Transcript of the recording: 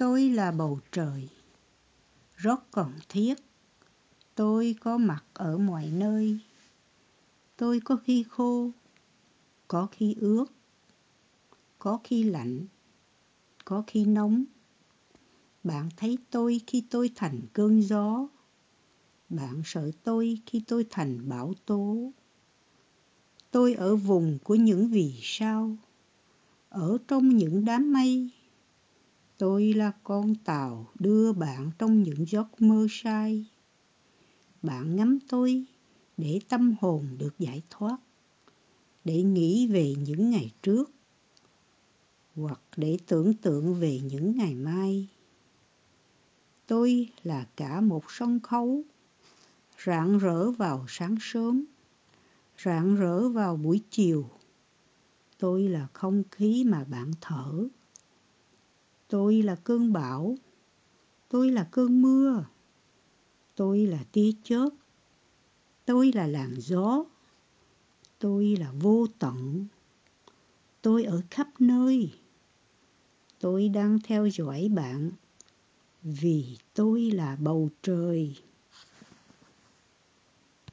Tôi là bầu trời, rất cần thiết. Tôi có mặt ở mọi nơi. Tôi có khi khô, có khi ướt, có khi lạnh, có khi nóng. Bạn thấy tôi khi tôi thành cơn gió. Bạn sợ tôi khi tôi thành bão tố. Tôi ở vùng của những vì sao, ở trong những đám mây. Tôi là con tàu đưa bạn trong những giấc mơ say. Bạn ngắm tôi để tâm hồn được giải thoát, để nghĩ về những ngày trước, hoặc để tưởng tượng về những ngày mai. Tôi là cả một sân khấu, rạng rỡ vào sáng sớm, rạng rỡ vào buổi chiều. Tôi là không khí mà bạn thở. Tôi là cơn bão. Tôi là cơn mưa. Tôi là tia chớp. Tôi là làn gió. Tôi là vô tận. Tôi ở khắp nơi. Tôi đang theo dõi bạn vì tôi là bầu trời